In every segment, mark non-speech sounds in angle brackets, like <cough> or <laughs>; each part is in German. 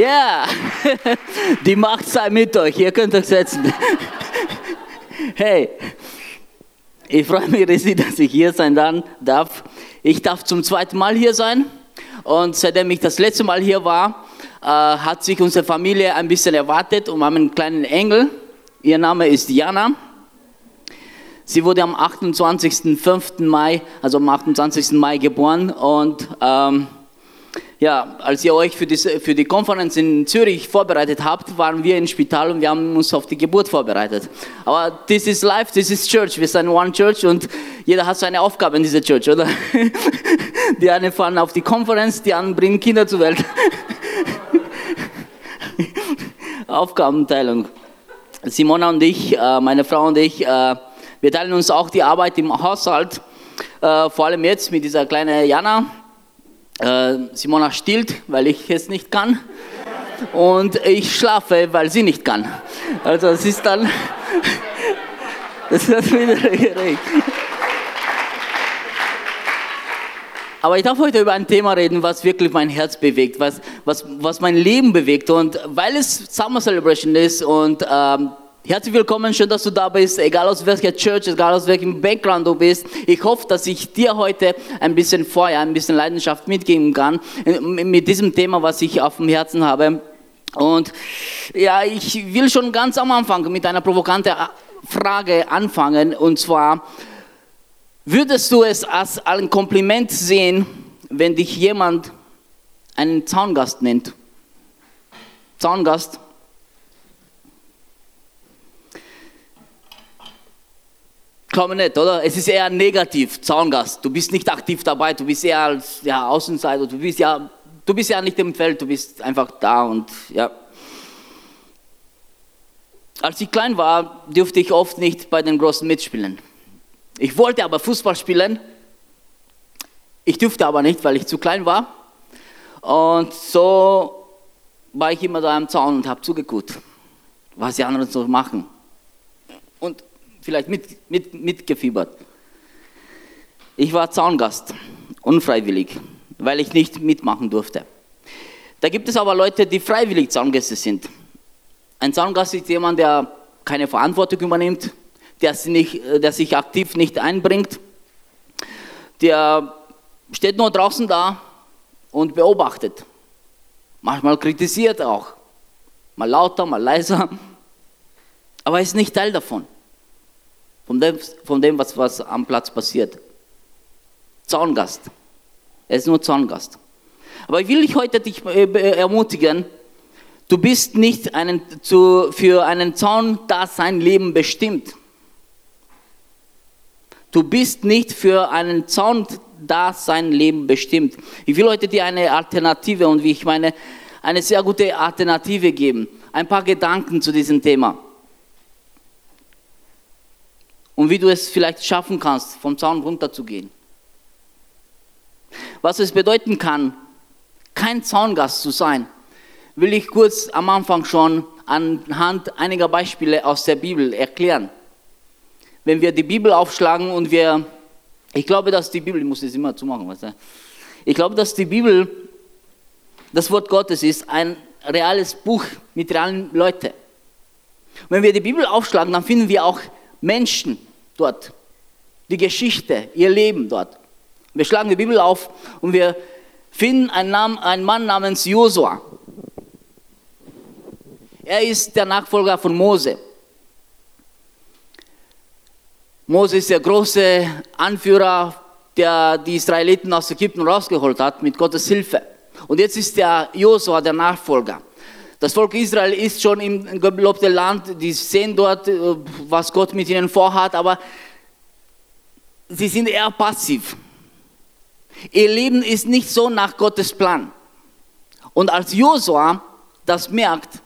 Ja, <laughs> die Macht sei mit euch. Ihr könnt euch setzen. <laughs> Hey, ich freue mich riesig, dass ich hier sein darf. Ich darf zum zweiten Mal hier sein. Und seitdem ich das letzte Mal hier war, äh, hat sich unsere Familie ein bisschen erwartet und wir haben einen kleinen Engel. Ihr Name ist Jana. Sie wurde am 28.05. Mai, also am 28. Mai geboren und ähm, ja, als ihr euch für die, für die Konferenz in Zürich vorbereitet habt, waren wir im Spital und wir haben uns auf die Geburt vorbereitet. Aber this is life, this is church. Wir sind one church und jeder hat seine Aufgabe in dieser Church, oder? <laughs> Die einen fahren auf die Konferenz, die anderen bringen Kinder zur Welt. <laughs> Aufgabenteilung. Simona und ich, äh, meine Frau und ich, äh, wir teilen uns auch die Arbeit im Haushalt, äh, vor allem jetzt mit dieser kleinen Jana äh, Simona stillt, weil ich es nicht kann. Und ich schlafe, weil sie nicht kann. Also es ist dann, <laughs> es wird wieder gerecht. Aber ich darf heute über ein Thema reden, was wirklich mein Herz bewegt, was, was, was mein Leben bewegt. Und weil es Summer Celebration ist und ähm, Herzlich willkommen, schön, dass du da bist, egal aus welcher Church, egal aus welchem Background du bist. Ich hoffe, dass ich dir heute ein bisschen Feuer, ein bisschen Leidenschaft mitgeben kann mit diesem Thema, was ich auf dem Herzen habe. Und ja, ich will schon ganz am Anfang mit einer provokanten Frage anfangen. Und zwar, würdest du es als ein Kompliment sehen, wenn dich jemand einen Zaungast nennt? Zaungast? Glaube nicht, oder? Es ist eher negativ, Zaungast. Du bist nicht aktiv dabei, du bist eher als ja, Außenseiter, du bist ja, du bist ja nicht im Feld, du bist einfach da und ja. Als ich klein war, durfte ich oft nicht bei den Großen mitspielen. Ich wollte aber Fußball spielen. Ich durfte aber nicht, weil ich zu klein war. Und so war ich immer da am Zaun und habe zugeguckt, was die anderen so machen. Und vielleicht mit, mit, mitgefiebert. Ich war Zaungast, unfreiwillig, weil ich nicht mitmachen durfte. Da gibt es aber Leute, die freiwillig Zaungäste sind. Ein Zaungast ist jemand, der keine Verantwortung übernimmt, der, nicht, der sich aktiv nicht einbringt, der steht nur draußen da und beobachtet. Manchmal kritisiert auch, mal lauter, mal leiser, aber ist nicht Teil davon von dem, von dem was, was am Platz passiert. Zaungast. Er ist nur Zaungast. Aber ich will dich heute dich äh, ermutigen, du bist nicht einen, zu, für einen Zaundasein Leben bestimmt. Du bist nicht für einen Zaundasein Leben bestimmt. Ich will heute dir eine Alternative und wie ich meine, eine sehr gute Alternative geben. Ein paar Gedanken zu diesem Thema und wie du es vielleicht schaffen kannst, vom Zaun runterzugehen. Was es bedeuten kann, kein Zaungast zu sein, will ich kurz am Anfang schon anhand einiger Beispiele aus der Bibel erklären. Wenn wir die Bibel aufschlagen und wir, ich glaube, dass die Bibel, ich muss das immer zumachen, weißt du? ich glaube, dass die Bibel, das Wort Gottes ist, ein reales Buch mit realen Leuten. Wenn wir die Bibel aufschlagen, dann finden wir auch Menschen, dort. Die Geschichte, ihr Leben dort. Wir schlagen die Bibel auf und wir finden einen, Namen, einen Mann namens Josua. Er ist der Nachfolger von Mose. Mose ist der große Anführer, der die Israeliten aus Ägypten rausgeholt hat mit Gottes Hilfe. Und jetzt ist der Josua der Nachfolger. Das Volk Israel ist schon im gelobten Land, die sehen dort, äh, was Gott mit ihnen vorhat, aber sie sind eher passiv. Ihr Leben ist nicht so nach Gottes Plan. Und als Josua das merkt,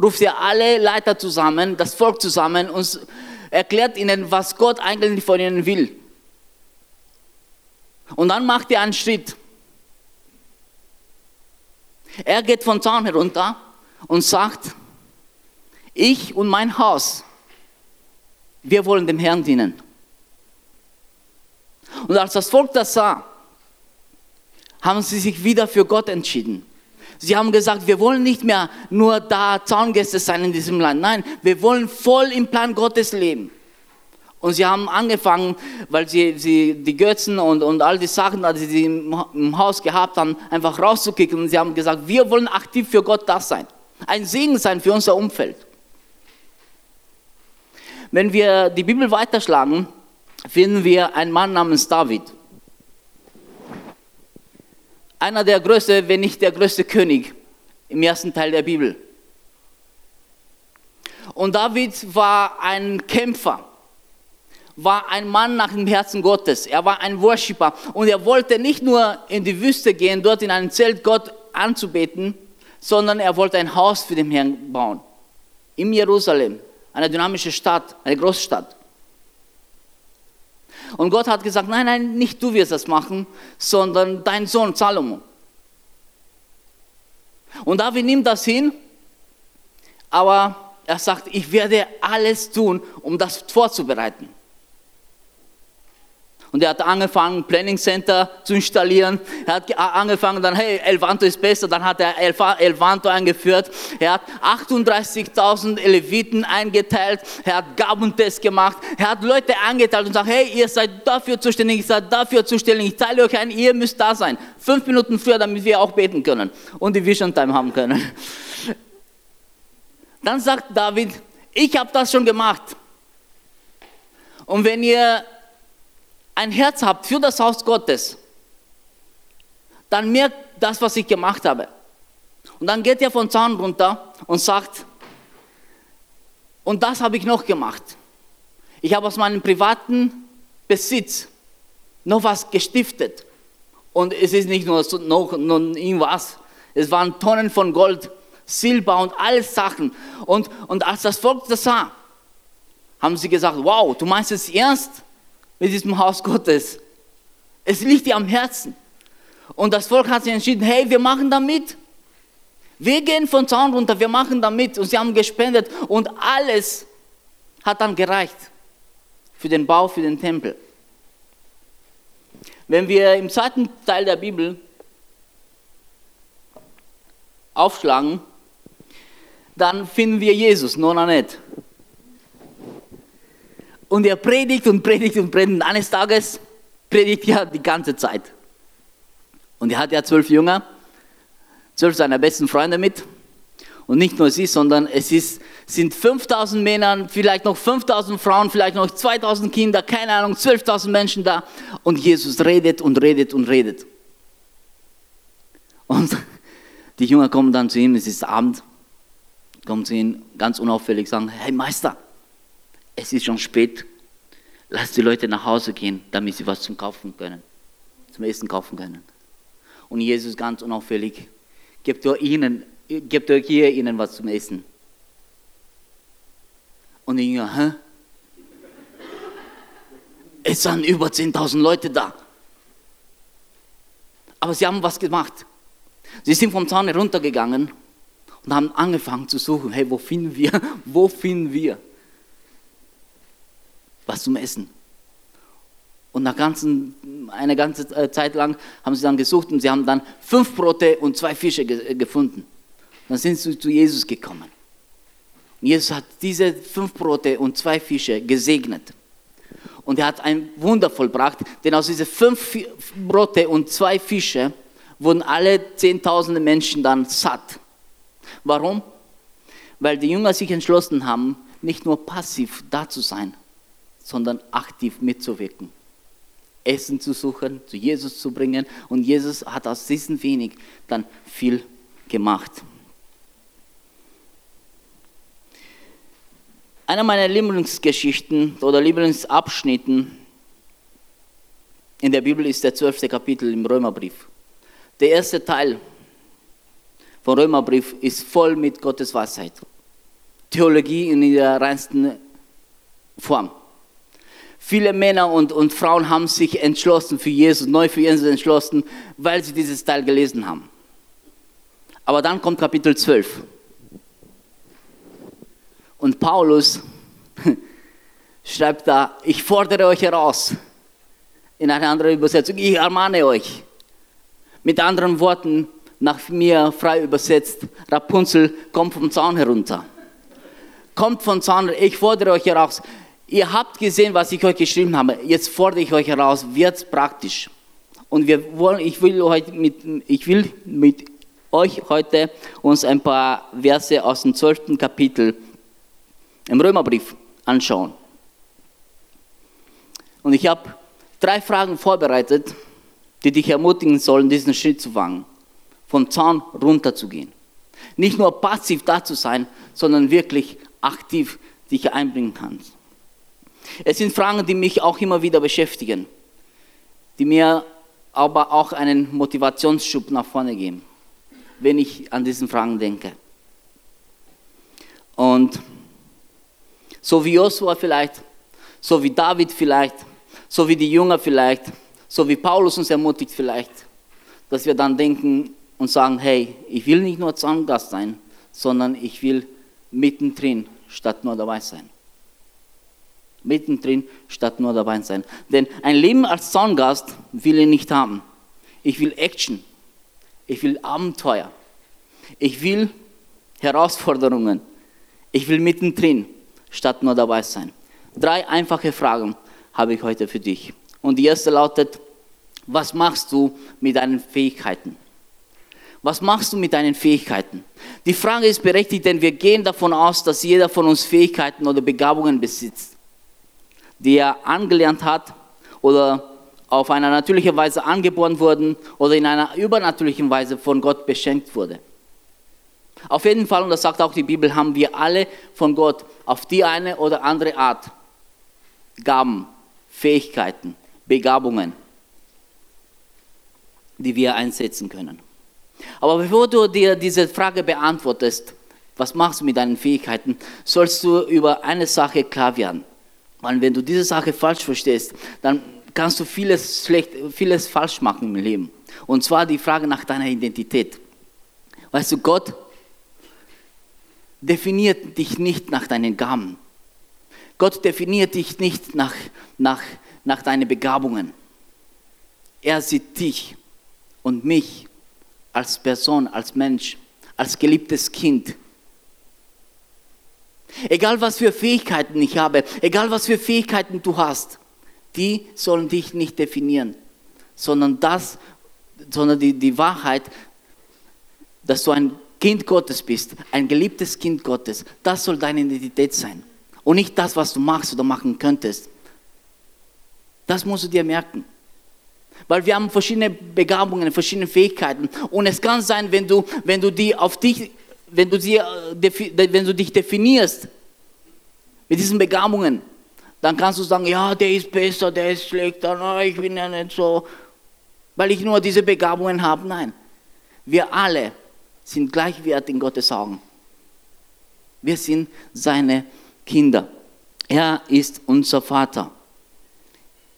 ruft er alle Leiter zusammen, das Volk zusammen und erklärt ihnen, was Gott eigentlich von ihnen will. Und dann macht er einen Schritt. Er geht von Zaun herunter und sagt, ich und mein Haus, wir wollen dem Herrn dienen. Und als das Volk das sah, haben sie sich wieder für Gott entschieden. Sie haben gesagt, wir wollen nicht mehr nur da Zaungäste sein in diesem Land. Nein, wir wollen voll im Plan Gottes leben. Und sie haben angefangen, weil sie, sie die Götzen und, und all die Sachen, die sie im Haus gehabt haben, einfach rauszukicken. Und sie haben gesagt, wir wollen aktiv für Gott da sein. Ein Segen sein für unser Umfeld. Wenn wir die Bibel weiterschlagen, finden wir einen Mann namens David. Einer der größten, wenn nicht der größte König im ersten Teil der Bibel. Und David war ein Kämpfer war ein Mann nach dem Herzen Gottes. Er war ein Worshipper und er wollte nicht nur in die Wüste gehen, dort in einem Zelt Gott anzubeten, sondern er wollte ein Haus für den Herrn bauen. In Jerusalem, eine dynamische Stadt, eine Großstadt. Und Gott hat gesagt, nein, nein, nicht du wirst das machen, sondern dein Sohn Salomo. Und David nimmt das hin, aber er sagt, ich werde alles tun, um das vorzubereiten. Und er hat angefangen, Planning Center zu installieren. Er hat angefangen, dann, hey, Elvanto ist besser. Dann hat er Elvanto eingeführt. Er hat 38.000 Leviten eingeteilt. Er hat Gabentest gemacht. Er hat Leute eingeteilt und sagt, hey, ihr seid dafür zuständig, ihr seid dafür zuständig. Ich teile euch ein, ihr müsst da sein. Fünf Minuten früher, damit wir auch beten können und die Vision Time haben können. <laughs> Dann sagt David, ich habe das schon gemacht. Und wenn ihr ein Herz habt für das Haus Gottes, dann merkt das, was ich gemacht habe. Und dann geht er von Zaun runter und sagt, und das habe ich noch gemacht. Ich habe aus meinem privaten Besitz noch was gestiftet. Und es ist nicht nur noch, noch irgendwas, es waren Tonnen von Gold, Silber und alle Sachen. Und, und als das Volk das sah, haben sie gesagt, wow, du meinst es ernst? Mit diesem Haus Gottes. Es liegt dir am Herzen. Und das Volk hat sich entschieden, hey, wir machen da mit. Wir gehen von Zaun runter, wir machen da mit. Und sie haben gespendet und alles hat dann gereicht für den Bau, für den Tempel. Wenn wir im zweiten Teil der Bibel aufschlagen, dann finden wir Jesus, nona nicht. Und er predigt und predigt und predigt. Und eines Tages predigt er die ganze Zeit. Und er hat ja zwölf Jünger, zwölf seiner besten Freunde mit. Und nicht nur sie, sondern es ist, sind 5000 Männer, vielleicht noch 5000 Frauen, vielleicht noch 2000 Kinder, keine Ahnung, 12.000 Menschen da. Und Jesus redet und redet und redet. Und die Jünger kommen dann zu ihm, es ist Abend, kommen zu ihm ganz unauffällig, sagen, hey Meister, es ist schon spät, lass die Leute nach Hause gehen, damit sie was zum Kaufen können, zum Essen kaufen können. Und Jesus ganz unauffällig, gebt euch ihnen, gebt euch hier ihnen was zum Essen. Und die Jünger, hä? Es sind über 10.000 Leute da. Aber sie haben was gemacht. Sie sind vom Zaun heruntergegangen und haben angefangen zu suchen, hey, wo finden wir, <laughs> wo finden wir was zum Essen. Und nach ganzen, eine ganze äh, Zeit lang haben sie dann gesucht und sie haben dann fünf Brote und zwei Fische ge gefunden. Dann sind sie zu Jesus gekommen. Und Jesus hat diese fünf Brote und zwei Fische gesegnet. Und er hat ein Wunder vollbracht, denn aus diesen fünf Brote und zwei Fische wurden alle zehntausende Menschen dann satt. Warum? Weil die Jünger sich entschlossen haben, nicht nur passiv da zu sein, sondern aktiv mitzuwirken. Essen zu suchen, zu Jesus zu bringen. Und Jesus hat aus diesem wenig dann viel gemacht. Einer meiner Lieblingsgeschichten oder Lieblingsabschnitten in der Bibel ist der zwölfte Kapitel im Römerbrief. Der erste Teil vom Römerbrief ist voll mit Gottes Weisheit. Theologie in ihrer reinsten Form. Viele Männer und, und Frauen haben sich entschlossen für Jesus, neu für Jesus entschlossen, weil sie dieses Teil gelesen haben. Aber dann kommt Kapitel 12. Und Paulus <laughs> schreibt da, ich fordere euch heraus. In einer anderen Übersetzung, ich ermahne euch. Mit anderen Worten, nach mir frei übersetzt, Rapunzel, kommt vom Zaun herunter. Kommt vom Zaun, ich fordere euch heraus. Ihr habt gesehen, was ich euch geschrieben habe. Jetzt fordere ich euch heraus, wird praktisch. Und wir wollen, ich will heute mit, ich will mit euch heute uns ein paar Verse aus dem 12. Kapitel im Römerbrief anschauen. Und ich habe drei Fragen vorbereitet, die dich ermutigen sollen, diesen Schritt zu wagen, vom Zaun runterzugehen. Nicht nur passiv da zu sein, sondern wirklich aktiv dich einbringen kannst. Es sind Fragen, die mich auch immer wieder beschäftigen, die mir aber auch einen Motivationsschub nach vorne geben, wenn ich an diesen Fragen denke. Und so wie Josua vielleicht, so wie David vielleicht, so wie die Jünger vielleicht, so wie Paulus uns ermutigt vielleicht, dass wir dann denken und sagen, hey, ich will nicht nur Zaungast sein, sondern ich will mittendrin statt nur dabei sein. Mittendrin statt nur dabei sein. Denn ein Leben als Zaungast will ich nicht haben. Ich will Action. Ich will Abenteuer. Ich will Herausforderungen. Ich will mittendrin statt nur dabei sein. Drei einfache Fragen habe ich heute für dich. Und die erste lautet, was machst du mit deinen Fähigkeiten? Was machst du mit deinen Fähigkeiten? Die Frage ist berechtigt, denn wir gehen davon aus, dass jeder von uns Fähigkeiten oder Begabungen besitzt, die er angelernt hat oder auf eine natürliche Weise angeboren wurden oder in einer übernatürlichen Weise von Gott beschenkt wurde. Auf jeden Fall, und das sagt auch die Bibel, haben wir alle von Gott auf die eine oder andere Art Gaben, Fähigkeiten, Begabungen, die wir einsetzen können. Aber bevor du dir diese Frage beantwortest, was machst du mit deinen Fähigkeiten, sollst du über eine Sache klar werden. Weil wenn du diese Sache falsch verstehst, dann kannst du vieles, schlecht, vieles falsch machen im Leben. Und zwar die Frage nach deiner Identität. Weißt du, Gott definiert dich nicht nach deinen Gaben. Gott definiert dich nicht nach, nach, nach deinen Begabungen. Er sieht dich und mich als Person, als Mensch, als geliebtes Kind. Egal was für Fähigkeiten ich habe, egal was für Fähigkeiten du hast, die sollen dich nicht definieren, sondern das, sondern die, die Wahrheit, dass du ein Kind Gottes bist, ein geliebtes Kind Gottes, das soll deine Identität sein. Und nicht das, was du machst oder machen könntest. Das musst du dir merken. Weil wir haben verschiedene Begabungen, verschiedene Fähigkeiten. Und es kann sein, wenn du, wenn du die auf dich, wenn du, sie, äh, wenn du dich definierst mit diesen Begabungen, dann kannst du sagen, ja, der ist besser, der ist schlechter, no, ich bin ja nicht so, weil ich nur diese Begabungen habe. Nein, wir alle sind gleichwertig in Gottes Augen. Wir sind seine Kinder. Er ist unser Vater.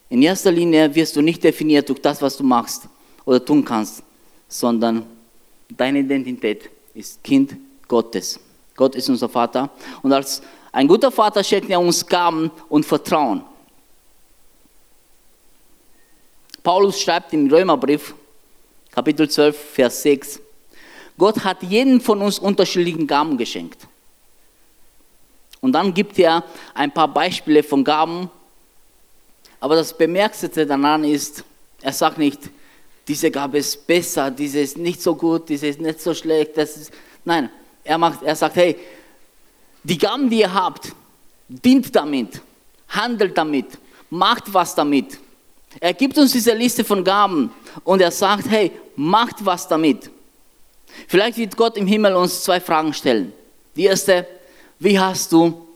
In erster Linie wirst du nicht definiert durch das, was du machst oder tun kannst, sondern deine Identität ist Kind Gottes. Gott ist unser Vater. Und als ein guter Vater schenkt er uns Gaben und Vertrauen. Paulus schreibt im Römerbrief, Kapitel 12, Vers 6, Gott hat jedem von uns unterschiedlichen Gaben geschenkt. Und dann gibt er ein paar Beispiele von Gaben, aber das Bemerkenswerte daran ist, er sagt nicht, diese Gabe ist besser, diese ist nicht so gut, diese ist nicht so schlecht. Das ist, nein, er, macht, er sagt, hey, die Gaben, die ihr habt, dient damit, handelt damit, macht was damit. Er gibt uns diese Liste von Gaben und er sagt, hey, macht was damit. Vielleicht wird Gott im Himmel uns zwei Fragen stellen. Die erste, wie hast du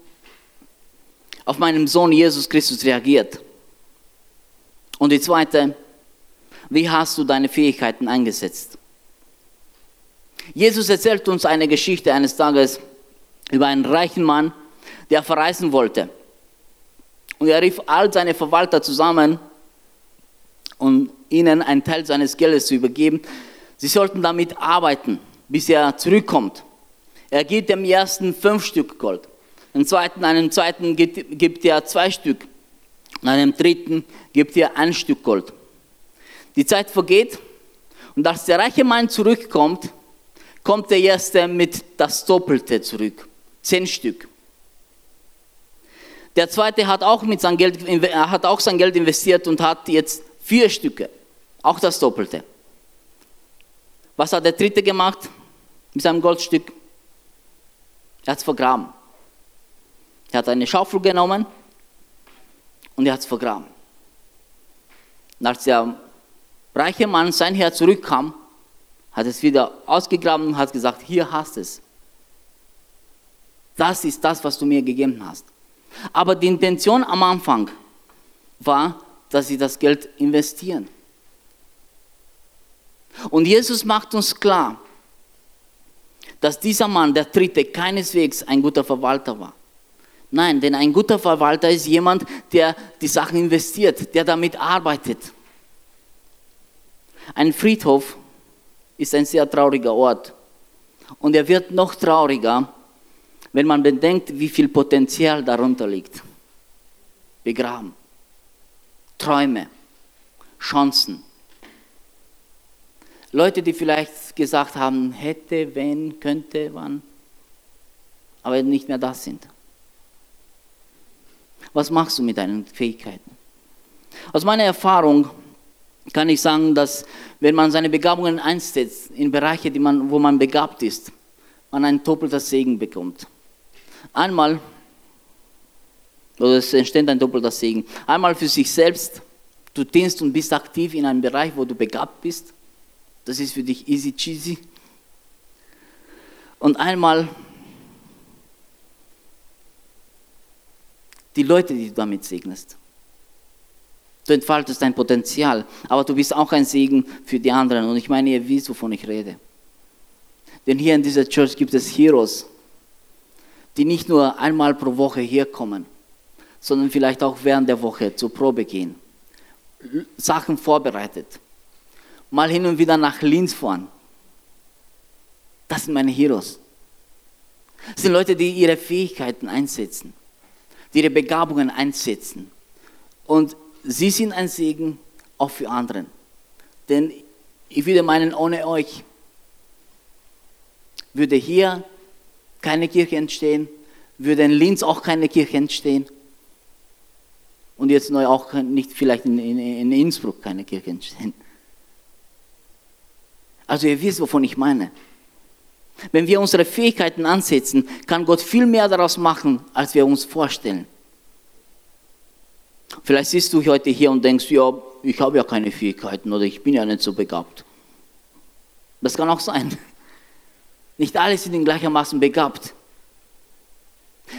auf meinen Sohn Jesus Christus reagiert? Und die zweite, wie hast du deine Fähigkeiten eingesetzt? Jesus erzählt uns eine Geschichte eines Tages über einen reichen Mann, der verreisen wollte. Und er rief all seine Verwalter zusammen, um ihnen einen Teil seines Geldes zu übergeben. Sie sollten damit arbeiten, bis er zurückkommt. Er gibt dem ersten fünf Stück Gold, dem zweiten, einem zweiten gibt, er zwei Stück, und einem dritten gibt er ein Stück Gold. Die Zeit vergeht Und als der reiche Mann zurückkommt, kommt der erste mit das Doppelte zurück. Zehn Stück. Der zweite hat auch, mit sein Geld, hat auch sein Geld investiert und hat jetzt vier Stücke. Auch das Doppelte. Was hat der dritte gemacht mit seinem Goldstück? Er hat es vergraben. Er hat eine Schaufel genommen und er hat es vergraben. Und als der reiche Mann sein Herr zurückkam, hat es wieder ausgegraben und hat gesagt, hier hast es. Das ist das, was du mir gegeben hast. Aber die Intention am Anfang war, dass sie das Geld investieren. Und Jesus macht uns klar, dass dieser Mann, der Dritte, keineswegs ein guter Verwalter war. Nein, denn ein guter Verwalter ist jemand, der die Sachen investiert, der damit arbeitet. Ein Friedhof ist ein sehr trauriger Ort. Und er wird noch trauriger, wenn man bedenkt, wie viel Potenzial darunter liegt. Begraben. Träume. Chancen. Leute, die vielleicht gesagt haben, hätte, wenn, könnte, wann, aber nicht mehr das sind. Was machst du mit deinen Fähigkeiten? Aus meiner Erfahrung kann ich sagen, dass wenn man seine Begabungen einsetzt in Bereiche, die man, wo man begabt ist, man ein doppelter Segen bekommt. Einmal, oder es entsteht ein doppelter Segen. Einmal für sich selbst, du dienst und bist aktiv in einem Bereich, wo du begabt bist. Das ist für dich easy cheesy. Und einmal die Leute, die du damit segnest. Du entfaltest dein Potenzial, aber du bist auch ein Segen für die anderen. Und ich meine, ihr wisst, wovon ich rede. Denn hier in dieser Church gibt es Heroes, die nicht nur einmal pro Woche hier kommen, sondern vielleicht auch während der Woche zur Probe gehen, Sachen vorbereitet, mal hin und wieder nach Linz fahren. Das sind meine Heroes. Das sind Leute, die ihre Fähigkeiten einsetzen, die ihre Begabungen einsetzen. Und sie sind ein Segen auch für andere. Denn ich würde meinen, ohne euch würde hier keine Kirche entstehen, würde in Linz auch keine Kirche entstehen und jetzt neu auch nicht vielleicht in, in, in Innsbruck keine Kirche entstehen. Also ihr wisst, wovon ich meine. Wenn wir unsere Fähigkeiten ansetzen, kann Gott viel mehr daraus machen, als wir uns vorstellen. Vielleicht siehst du heute hier und denkst, ja, ich habe ja keine Fähigkeiten oder ich bin ja nicht so begabt. Das kann auch sein. <laughs> Nicht alle sind in gleichermaßen begabt.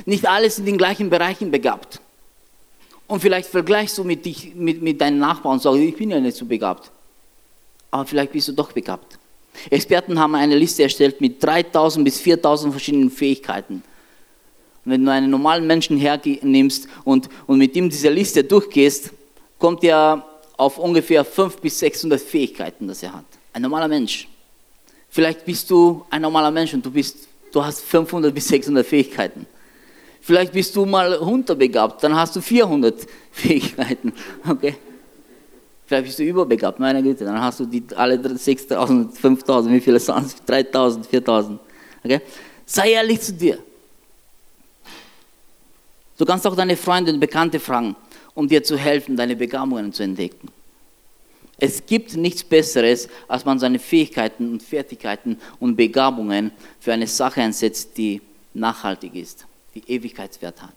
Nicht alle sind in gleichen Bereichen begabt. Und vielleicht vergleichst du mit, dich, mit, mit deinen Nachbarn und sagst, ich bin ja nicht so begabt. Aber vielleicht bist du doch begabt. Experten haben eine Liste erstellt mit 3000 bis 4000 verschiedenen Fähigkeiten. Wenn du einen normalen Menschen hernimmst und, und mit ihm diese Liste durchgehst, kommt er auf ungefähr 500 bis 600 Fähigkeiten, das er hat. Ein normaler Mensch. Vielleicht bist du ein normaler Mensch und du, bist, du hast 500 bis 600 Fähigkeiten. Vielleicht bist du mal unterbegabt, dann hast du 400 Fähigkeiten. <laughs> Okay? Vielleicht bist du überbegabt, meine Güte, dann hast du die alle 6000, 5000, wie viele sind es? 3000, 4000. Okay? Sei ehrlich zu dir. Du kannst auch deine Freunde und Bekannte fragen, um dir zu helfen, deine Begabungen zu entdecken. Es gibt nichts Besseres, als man seine Fähigkeiten und Fertigkeiten und Begabungen für eine Sache einsetzt, die nachhaltig ist, die Ewigkeitswert hat.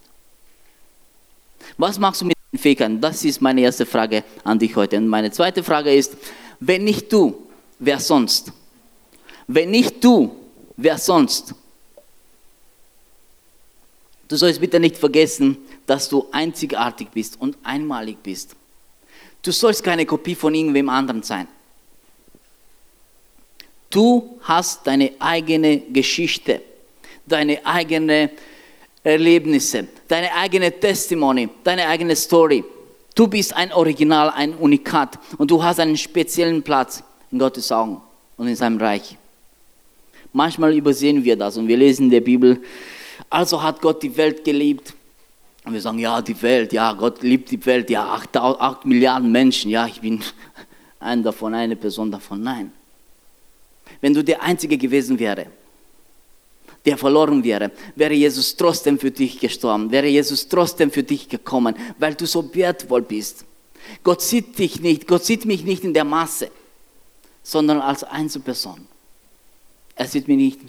Was machst du mit den Fähigkeiten? Das ist meine erste Frage an dich heute. Und meine zweite Frage ist, wenn nicht du, wer sonst? Wenn nicht du, wer sonst? Du sollst bitte nicht vergessen, dass du einzigartig bist und einmalig bist. Du sollst keine Kopie von irgendwem anderen sein. Du hast deine eigene Geschichte, deine eigenen Erlebnisse, deine eigene Testimony, deine eigene Story. Du bist ein Original, ein Unikat und du hast einen speziellen Platz in Gottes Augen und in seinem Reich. Manchmal übersehen wir das und wir lesen in der Bibel, also hat Gott die Welt geliebt und wir sagen, ja, die Welt, ja, Gott liebt die Welt, ja, 8, 8 Milliarden Menschen, ja, ich bin <laughs> ein davon, eine Person davon. Nein. wenn du der Einzige gewesen wäre, der verloren wäre, wäre Jesus trotzdem für dich gestorben, wäre Jesus trotzdem für dich gekommen, weil du so wertvoll bist. Gott sieht dich nicht, Gott sieht mich nicht in der Masse, sondern als Einzelperson. Er sieht mich nicht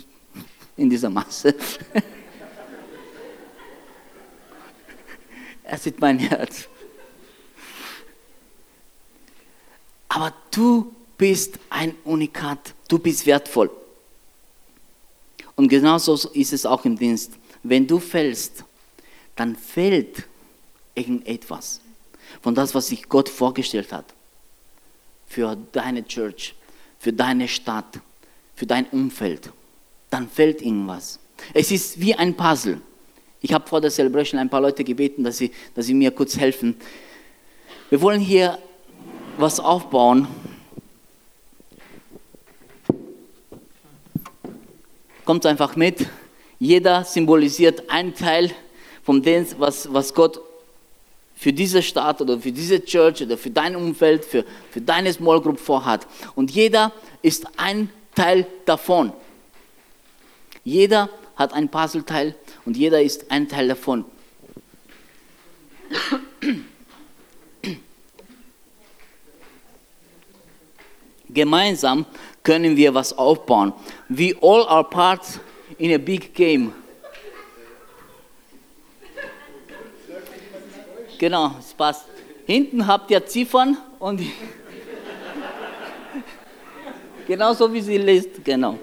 in dieser Masse. <laughs> er sieht mein Herz. Aber du bist ein Unikat, du bist wertvoll. Und genauso ist es auch im Dienst. Wenn du fällst, dann fällt irgendetwas von das, was sich Gott vorgestellt hat. Für deine Church, für deine Stadt, für dein Umfeld. Dann fällt irgendwas. Es ist wie ein Puzzle. Ich habe vor der Celebration ein paar Leute gebeten, dass sie, dass sie mir kurz helfen. Wir wollen hier was aufbauen. Kommt einfach mit. Jeder symbolisiert einen Teil von dem, was, was Gott für diese Stadt oder für diese Church oder für dein Umfeld, für, für deine Small Group vorhat. Und jeder ist ein Teil davon. Jeder hat ein Puzzleteil und jeder ist ein Teil davon. Gemeinsam können wir was aufbauen. We all are parts in a big game. Genau, es passt. Hinten habt ihr Ziffern und <laughs> genau so wie sie liest, genau.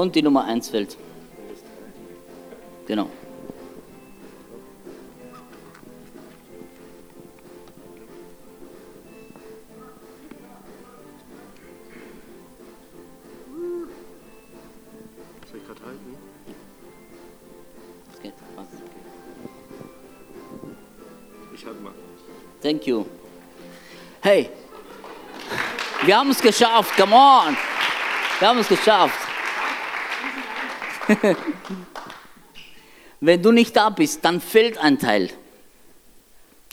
Und die Nummer 1 fällt. Genau. Thank you. Hey, wir haben es geschafft. Come on. Wir haben es geschafft. <laughs> Wenn du nicht da bist, dann fehlt ein Teil.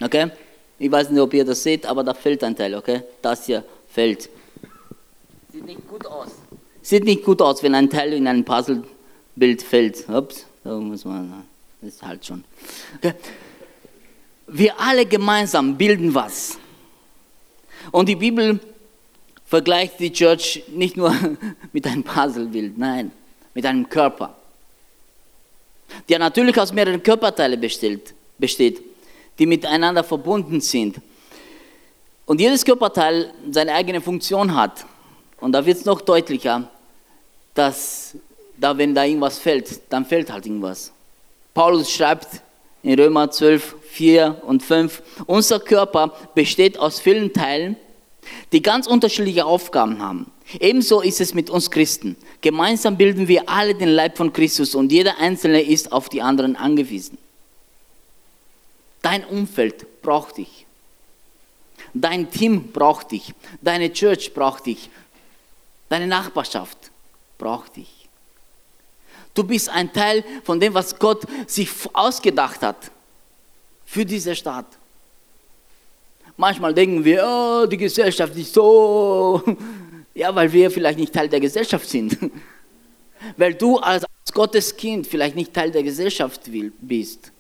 Okay? Ich weiß nicht, ob ihr das seht, aber da fehlt ein Teil, okay? Das hier fällt. Sieht nicht gut aus. Sieht nicht gut aus, wenn ein Teil in ein Puzzlebild fällt. Ups, da muss man, das ist halt schon. Okay? Wir alle gemeinsam bilden was. Und die Bibel vergleicht die Church nicht nur <laughs> mit einem Puzzlebild, nein, mit einem Körper, der natürlich aus mehreren Körperteilen besteht, besteht, die miteinander verbunden sind. Und jedes Körperteil seine eigene Funktion hat. Und da wird es noch deutlicher, dass da, wenn da irgendwas fällt, dann fällt halt irgendwas. Paulus schreibt in Römer 12, 4 und 5, unser Körper besteht aus vielen Teilen, die ganz unterschiedliche Aufgaben haben. Ebenso ist es mit uns Christen. Gemeinsam bilden wir alle den Leib von Christus und jeder Einzelne ist auf die anderen angewiesen. Dein Umfeld braucht dich. Dein Team braucht dich. Deine Church braucht dich. Deine Nachbarschaft braucht dich. Du bist ein Teil von dem, was Gott sich ausgedacht hat für diese Stadt. Manchmal denken wir, oh, die Gesellschaft ist so, ja, weil wir vielleicht nicht Teil der Gesellschaft sind. <laughs> Weil du als Gottes Kind vielleicht nicht Teil der Gesellschaft bist.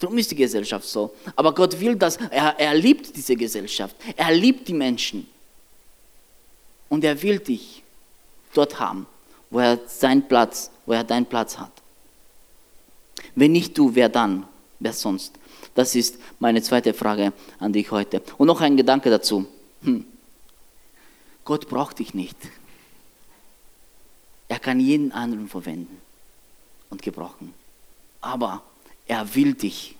Darum ist die Gesellschaft so. Aber Gott will das, er, er liebt diese Gesellschaft, er liebt die Menschen. Und er will dich dort haben, wo er seinen Platz, wo er deinen Platz hat. Wenn nicht du, wer dann? Wer sonst? Das ist meine zweite Frage an dich heute. Und noch ein Gedanke dazu. Hm. Gott braucht dich nicht. Er kann jeden anderen verwenden und gebrauchen. Aber er will dich.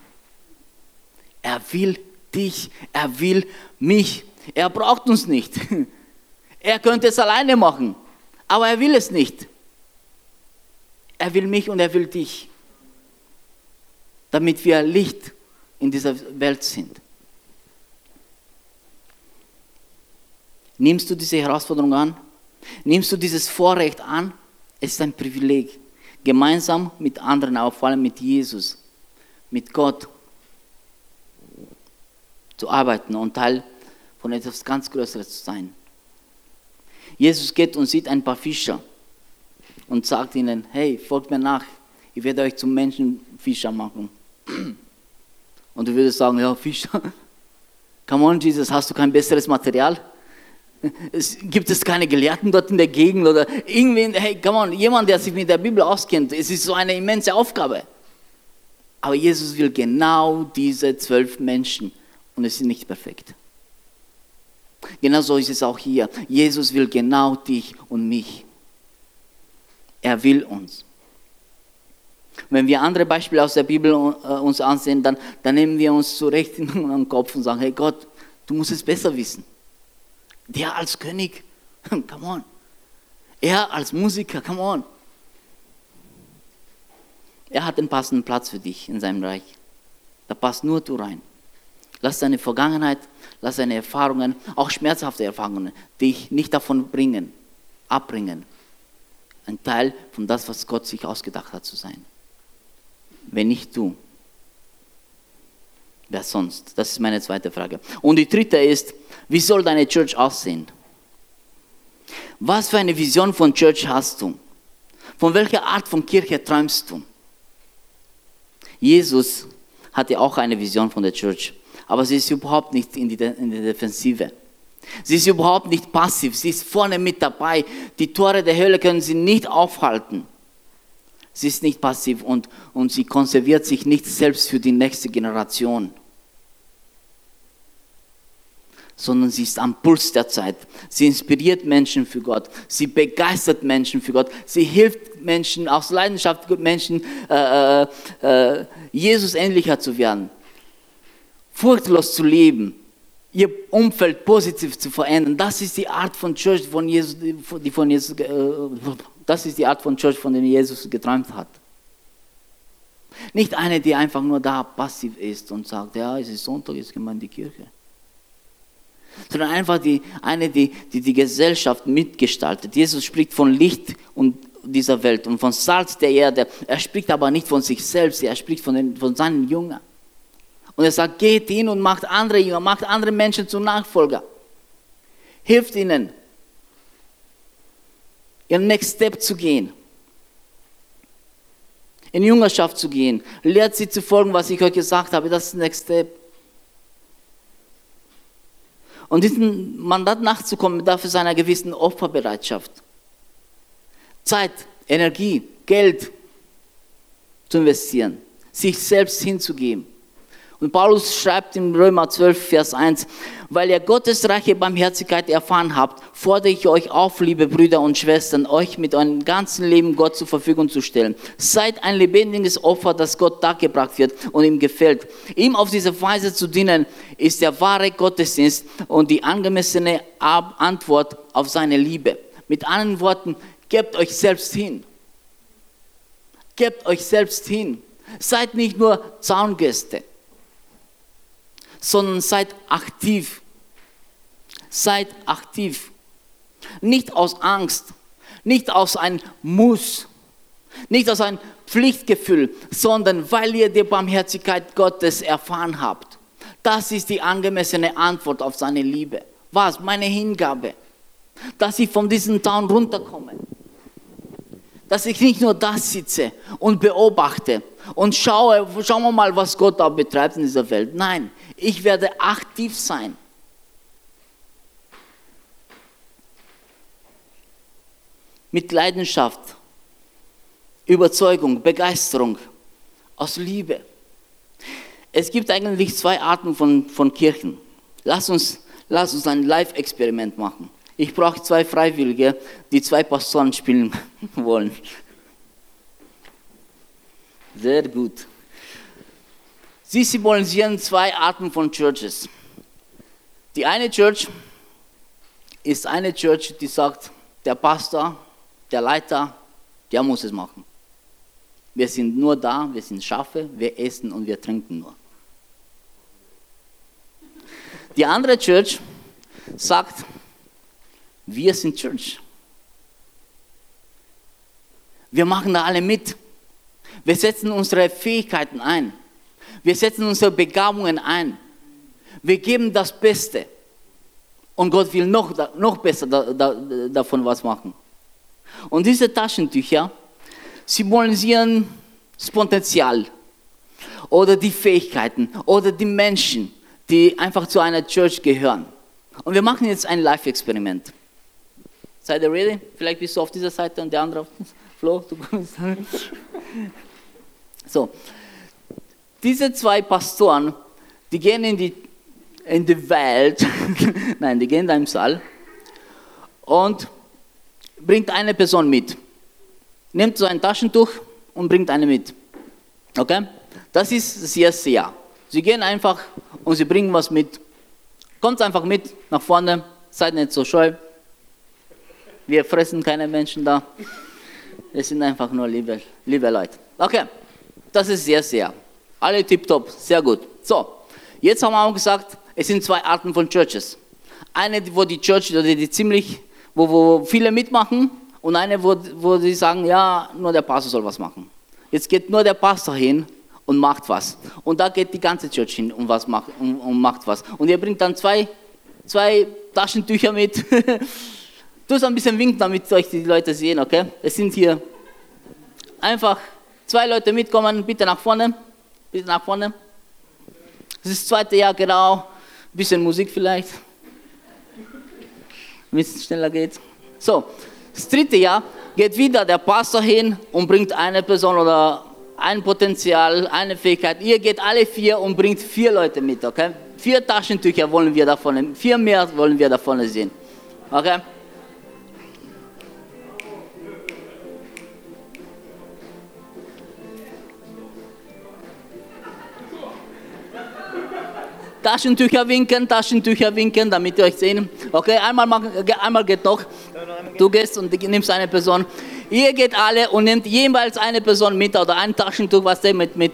Er will dich. Er will mich. Er braucht uns nicht. <laughs> Er könnte es alleine machen, aber er will es nicht. Er will mich und er will dich, damit wir Licht in dieser Welt sind. Nimmst du diese Herausforderung an? Nimmst du dieses Vorrecht an? Es ist ein Privileg, gemeinsam mit anderen, aber vor allem mit Jesus, mit Gott zu arbeiten und Teil von etwas ganz Größeres zu sein. Jesus geht und sieht ein paar Fischer und sagt ihnen, hey, folgt mir nach, ich werde euch zum Menschenfischer machen. Und du würdest sagen, ja, Fischer, <laughs> come on Jesus, hast du kein besseres Material? Es, gibt es keine Gelehrten dort in der Gegend oder irgendwie, hey, come on, jemand, der sich mit der Bibel auskennt, es ist so eine immense Aufgabe. Aber Jesus will genau diese zwölf Menschen und es ist nicht perfekt. Genauso ist es auch hier. Jesus will genau dich und mich. Er will uns. Wenn wir andere Beispiele aus der Bibel äh, uns ansehen, dann, dann nehmen wir uns zurecht in den Kopf und sagen, hey Gott, du musst es besser wissen. Der als König, <laughs> come on. Er als Musiker, come on. Er hat den passenden Platz für dich in seinem Reich. Da passt nur du rein. Lass deine Vergangenheit, lass deine Erfahrungen, auch schmerzhafte Erfahrungen, dich nicht davon bringen, abbringen, ein Teil von das, was Gott sich ausgedacht hat zu sein. Wenn nicht du, wer sonst? Das ist meine zweite Frage. Und die dritte ist, wie soll deine Church aussehen? Was für eine Vision von Church hast du? Von welcher Art von Kirche träumst du? Jesus hatte auch eine Vision von der Church aber sie ist überhaupt nicht in, die, in der Defensive. Sie ist überhaupt nicht passiv, sie ist vorne mit dabei. Die Tore der Hölle können sie nicht aufhalten. Sie ist nicht passiv und, und sie konserviert sich nicht selbst für die nächste Generation, sondern sie ist am Puls der Zeit. Sie inspiriert Menschen für Gott, sie begeistert Menschen für Gott, sie hilft Menschen aus Leidenschaft, Menschen äh, äh, äh Jesus ähnlicher zu werden furchtlos zu leben, ihr Umfeld positiv zu verändern. Das ist die Art von Church, von Jesus, die von Jesus, äh, das ist die Art von Church, von der Jesus geträumt hat. Nicht eine, die einfach nur da passiv ist und sagt, ja, es ist Sonntag, jetzt gehen wir in die Kirche. Sondern einfach die, eine, die, die die Gesellschaft mitgestaltet. Jesus spricht von Licht und dieser Welt und von Salz der Erde. Er spricht aber nicht von sich selbst, er spricht von, den, von seinen Jüngern. Und er sagt, geht hin und macht andere Jünger, macht andere Menschen zu Nachfolger. Hilft ihnen, ihren Next Step zu gehen. In Jüngerschaft zu gehen. Lehrt sie zu folgen, was ich euch gesagt habe. Das ist der Next Step. Und diesem Mandat nachzukommen, bedarf es einer gewissen Opferbereitschaft. Zeit, Energie, Geld zu investieren, sich selbst hinzugeben. Und Paulus schreibt in Römer 12, Vers 1, weil ihr Gottes reiche Barmherzigkeit erfahren habt, fordere ich euch auf, liebe Brüder und Schwestern, euch mit eurem ganzen Leben Gott zur Verfügung zu stellen. Seid ein lebendiges Opfer, das Gott dargebracht wird und ihm gefällt. Ihm auf diese Weise zu dienen, ist der wahre Gottesdienst und die angemessene Antwort auf seine Liebe. Mit anderen Worten, gebt euch selbst hin. Gebt euch selbst hin. Seid nicht nur Zaungäste sondern seid aktiv. Seid aktiv. Nicht aus Angst, nicht aus einem Muss, nicht aus einem Pflichtgefühl, sondern weil ihr die Barmherzigkeit Gottes erfahren habt. Das ist die angemessene Antwort auf seine Liebe. Was? Meine Hingabe. Dass ich von diesem Town runterkomme. Dass ich nicht nur da sitze und beobachte und schaue, schauen wir mal, was Gott da betreibt in dieser Welt. Nein, ich werde aktiv sein. Mit Leidenschaft, Überzeugung, Begeisterung, aus Liebe. Es gibt eigentlich zwei Arten von, von Kirchen. Lass uns, lass uns ein Live-Experiment machen. Ich brauche zwei Freiwillige, die zwei Pastoren spielen <laughs> wollen. Sehr gut. Sie symbolisieren zwei Arten von Churches. Die eine Church ist eine Church, die sagt, der Pastor, der Leiter, der muss es machen. Wir sind nur da, wir sind Schafe, wir essen und wir trinken nur. Die andere Church sagt, wir sind Church. Wir machen da alle mit. Wir setzen unsere Fähigkeiten ein. Wir setzen unsere Begabungen ein. Wir geben das Beste. Und Gott will noch, noch besser da, da, davon was machen. Und diese Taschentücher symbolisieren das Potenzial oder die Fähigkeiten oder die Menschen, die einfach zu einer Church gehören. Und wir machen jetzt ein Live-Experiment. Seid ihr ready? Vielleicht bist du auf dieser Seite und der andere auf <laughs> Flo, du kommst. So, diese zwei Pastoren, die gehen in die, in die Welt, <laughs> nein, die gehen da im Saal und bringt eine Person mit. Nimmt so ein Taschentuch und bringt eine mit. Okay? Das ist das erste Jahr. Sie gehen einfach und sie bringen was mit. Kommt einfach mit nach vorne, seid nicht so scheu. Wir fressen keine Menschen da. Wir sind einfach nur liebe, liebe Leute. Okay, das ist sehr, sehr. Alle tipptopp, sehr gut. So, jetzt haben wir auch gesagt, es sind zwei Arten von Churches. Eine, wo die Church, die, die ziemlich, wo, wo viele mitmachen und eine, wo, wo sie sagen, ja, nur der Pastor soll was machen. Jetzt geht nur der Pastor hin und macht was. Und da geht die ganze Church hin und, was macht, und, und macht was. Und ihr bringt dann zwei, zwei Taschentücher mit. <laughs> du ein bisschen winken, damit euch die Leute sehen, okay? Es sind hier einfach zwei Leute mitkommen, bitte nach vorne, bitte nach vorne. Das ist das zweite Jahr, genau. Ein bisschen Musik vielleicht, damit es schneller geht. So, das dritte Jahr geht wieder der Pastor hin und bringt eine Person oder ein Potenzial, eine Fähigkeit. Ihr geht alle vier und bringt vier Leute mit, okay? Vier Taschentücher wollen wir davon, vier mehr wollen wir davon sehen, okay? Taschentücher winken, Taschentücher winken, damit ihr euch sehen. Okay, einmal, einmal geht noch. Du gehst und nimmst eine Person. Ihr geht alle und nehmt jeweils eine Person mit oder ein Taschentuch, was der mit, mit.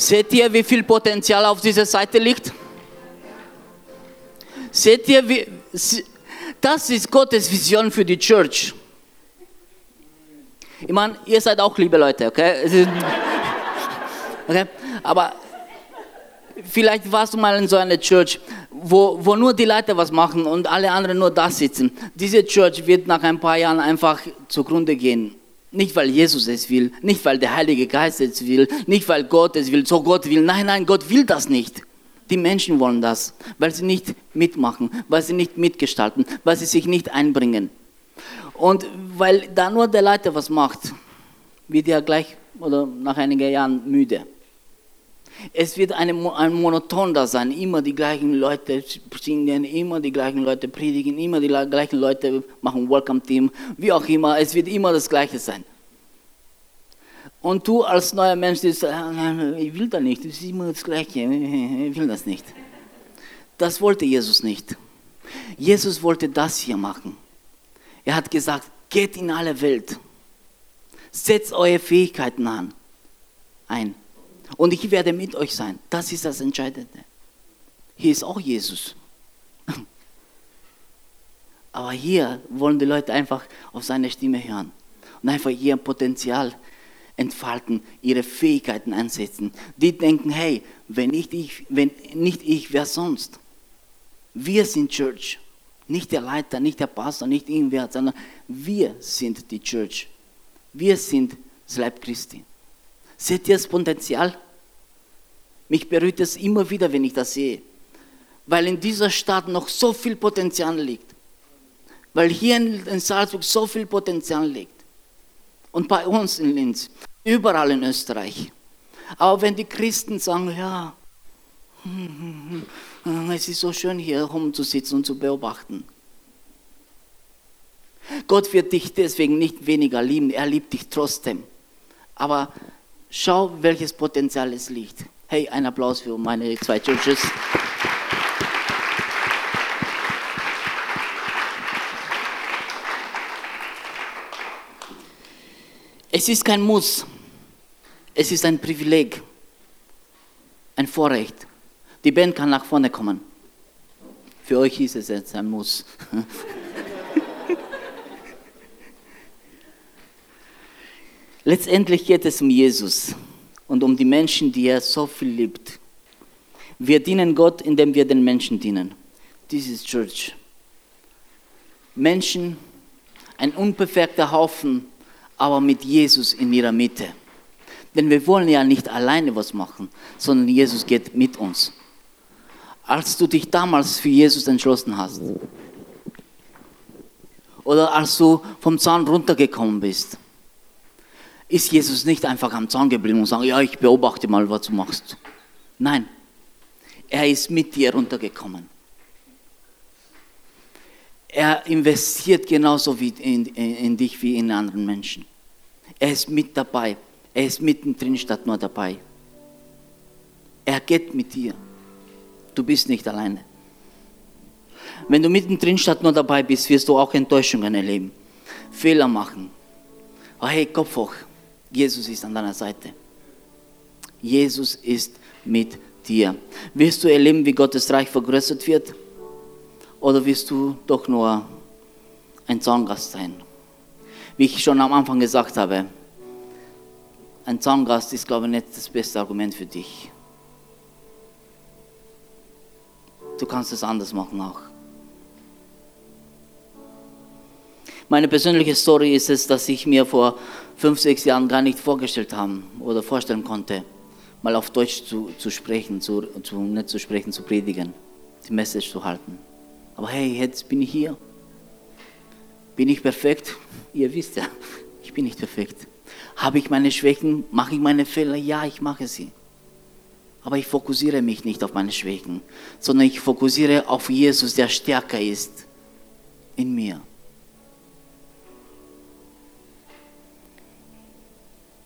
Seht ihr, wie viel Potenzial auf dieser Seite liegt? Seht ihr, wie, das ist Gottes Vision für die Church. Ich meine, ihr seid auch liebe Leute, okay? okay? Aber vielleicht warst du mal in so einer Church, wo, wo nur die Leute was machen und alle anderen nur da sitzen. Diese Church wird nach ein paar Jahren einfach zugrunde gehen. Nicht, weil Jesus es will, nicht, weil der Heilige Geist es will, nicht, weil Gott es will, so Gott will. Nein, nein, Gott will das nicht. Die Menschen wollen das, weil sie nicht mitmachen, weil sie nicht mitgestalten, weil sie sich nicht einbringen. Und weil da nur der Leiter was macht, wird er gleich oder nach einigen Jahren müde. Es wird eine, ein Monoton da sein. Immer die gleichen Leute singen, immer die gleichen Leute predigen, immer die gleichen Leute machen Welcome Team, wie auch immer. Es wird immer das Gleiche sein. Und du als neuer Mensch, sagst, ich will da nicht, es ist immer das Gleiche, ich will das nicht. Das wollte Jesus nicht. Jesus wollte das hier machen. Er hat gesagt, geht in alle Welt, setzt eure Fähigkeiten an, ein und ich werde mit euch sein. Das ist das Entscheidende. Hier ist auch Jesus. <laughs> Aber hier wollen die Leute einfach auf seine Stimme hören und einfach ihr Potenzial entfalten, ihre Fähigkeiten einsetzen. Die denken, hey, wenn nicht ich, wenn nicht ich, wer sonst? Wir sind Church. Nicht der Leiter, nicht der Pastor, nicht irgendwer, sondern wir sind die Church. Wir sind das Leib Christi. Seht ihr das Potenzial? Mich berührt es immer wieder, wenn ich das sehe. Weil in dieser Stadt noch so viel Potenzial liegt. Weil hier in Salzburg so viel Potenzial liegt. Und bei uns in Linz, überall in Österreich. Aber wenn die Christen sagen, ja, <laughs> es ist so schön hier rumzusitzen und zu beobachten. Gott wird dich deswegen nicht weniger lieben, er liebt dich trotzdem. Aber schau, welches Potenzial es liegt. Hey, ein Applaus für meine zwei Churches. Es ist kein Muss, es ist ein Privileg, ein Vorrecht. Die Band kann nach vorne kommen. Für euch ist es jetzt ein Muss. <laughs> Letztendlich geht es um Jesus und um die Menschen, die er so viel liebt. Wir dienen Gott, indem wir den Menschen dienen. This is Church. Menschen, ein unperfekter Haufen, aber mit Jesus in ihrer Mitte. Denn wir wollen ja nicht alleine was machen, sondern Jesus geht mit uns. Als du dich damals für Jesus entschlossen hast, oder als du vom Zaun runtergekommen bist, ist Jesus nicht einfach am Zaun geblieben und sagt, ja, ich beobachte mal, was du machst. Nein, er ist mit dir runtergekommen. Er investiert genauso wie in, in, in dich wie in anderen Menschen. Er ist mit dabei. Er ist mittendrin statt nur dabei. Er geht mit dir. Du bist nicht alleine. Wenn du mittendrin statt nur dabei bist, wirst du auch Enttäuschungen erleben, Fehler machen. Aber hey, Kopf hoch. Jesus ist an deiner Seite. Jesus ist mit dir. Wirst du erleben, wie Gottes Reich vergrößert wird? Oder wirst du doch nur ein Zaungast sein? Wie ich schon am Anfang gesagt habe, ein Zaungast ist, glaube ich, nicht das beste Argument für dich. Du kannst es anders machen auch. Meine persönliche Story ist es, dass ich mir vor fünf, sechs Jahren gar nicht vorgestellt haben oder vorstellen konnte, mal auf Deutsch zu, zu sprechen, zu, zu, nicht zu sprechen, zu predigen, die Message zu halten. Aber hey, jetzt bin ich hier. Bin ich perfekt? Ihr wisst ja, <laughs> ich bin nicht perfekt. Habe ich meine Schwächen? Mache ich meine Fehler? Ja, ich mache sie. Aber ich fokussiere mich nicht auf meine Schwächen, sondern ich fokussiere auf Jesus, der stärker ist in mir.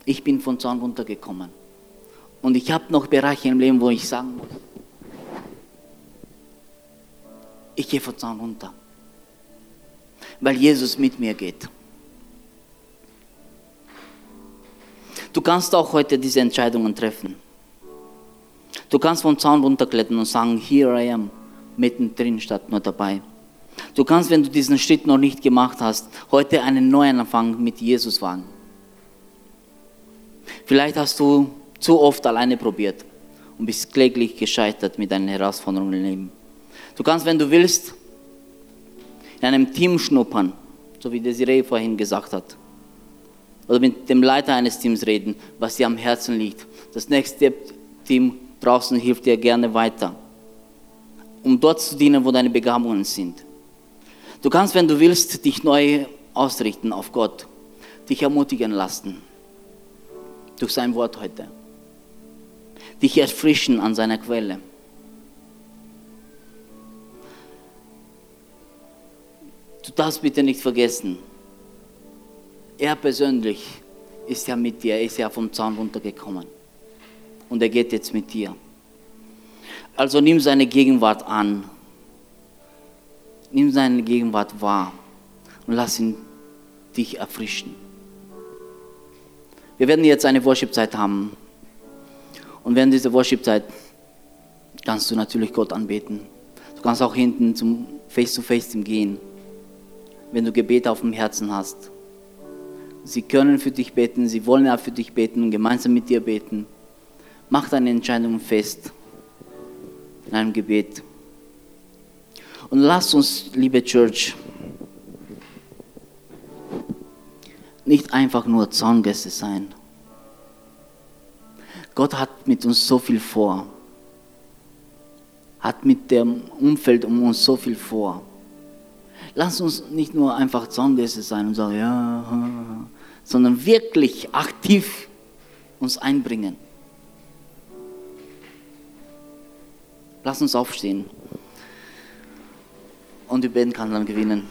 Ich bin von Zorn runtergekommen. Und ich habe noch Bereiche im Leben, wo ich sagen muss, ich gehe von Zorn runter. Weil Jesus mit mir geht. Du kannst auch heute diese Entscheidungen treffen. Du kannst vom Zaun runterklettern und sagen, here I am, mittendrin statt nur dabei. Du kannst, wenn du diesen Schritt noch nicht gemacht hast, heute einen neuen Anfang mit Jesus wagen. Vielleicht hast du zu oft alleine probiert und bist kläglich gescheitert mit deinen Herausforderungen im Leben. Du kannst, wenn du willst, in einem Team schnuppern, so wie Desiree vorhin gesagt hat. Oder mit dem Leiter eines Teams reden, was dir am Herzen liegt. Das nächste Team draußen hilft dir gerne weiter, um dort zu dienen, wo deine Begabungen sind. Du kannst, wenn du willst, dich neu ausrichten auf Gott, dich ermutigen lassen durch sein Wort heute. Dich erfrischen an seiner Quelle. Du darfst bitte nicht vergessen, er persönlich ist ja mit dir, er ist ja vom Zaun runtergekommen. Und er geht jetzt mit dir. Also nimm seine Gegenwart an. Nimm seine Gegenwart wahr und lass ihn dich erfrischen. Wir werden jetzt eine Worship-Zeit haben. Und während dieser Worship-Zeit kannst du natürlich Gott anbeten. Du kannst auch hinten zum Face-to-Face gehen, wenn du Gebete auf dem Herzen hast. Sie können für dich beten, sie wollen auch für dich beten und gemeinsam mit dir beten. Mach deine Entscheidung fest in einem Gebet. Und lass uns, liebe Church, nicht einfach nur Zaungäste sein. Gott hat mit uns so viel vor, hat mit dem Umfeld um uns so viel vor. Lass uns nicht nur einfach Zaungäste sein und sagen, ja, sondern wirklich aktiv uns einbringen. Lass uns aufstehen und die Band kann dann gewinnen.